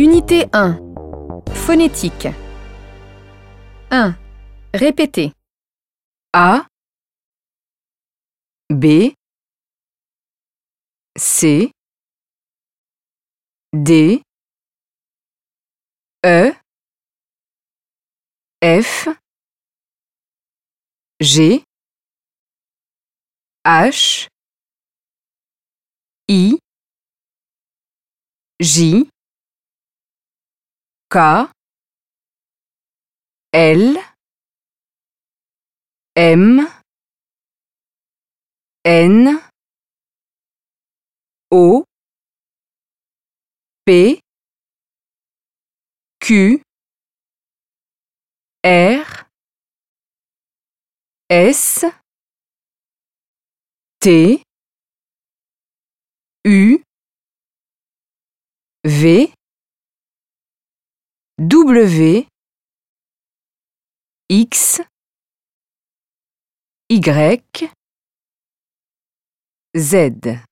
Unité 1. Phonétique. 1. Répétez. A. B. C. D. E. F. G. H. I. J K L M N O P Q R S T U V W X Y Z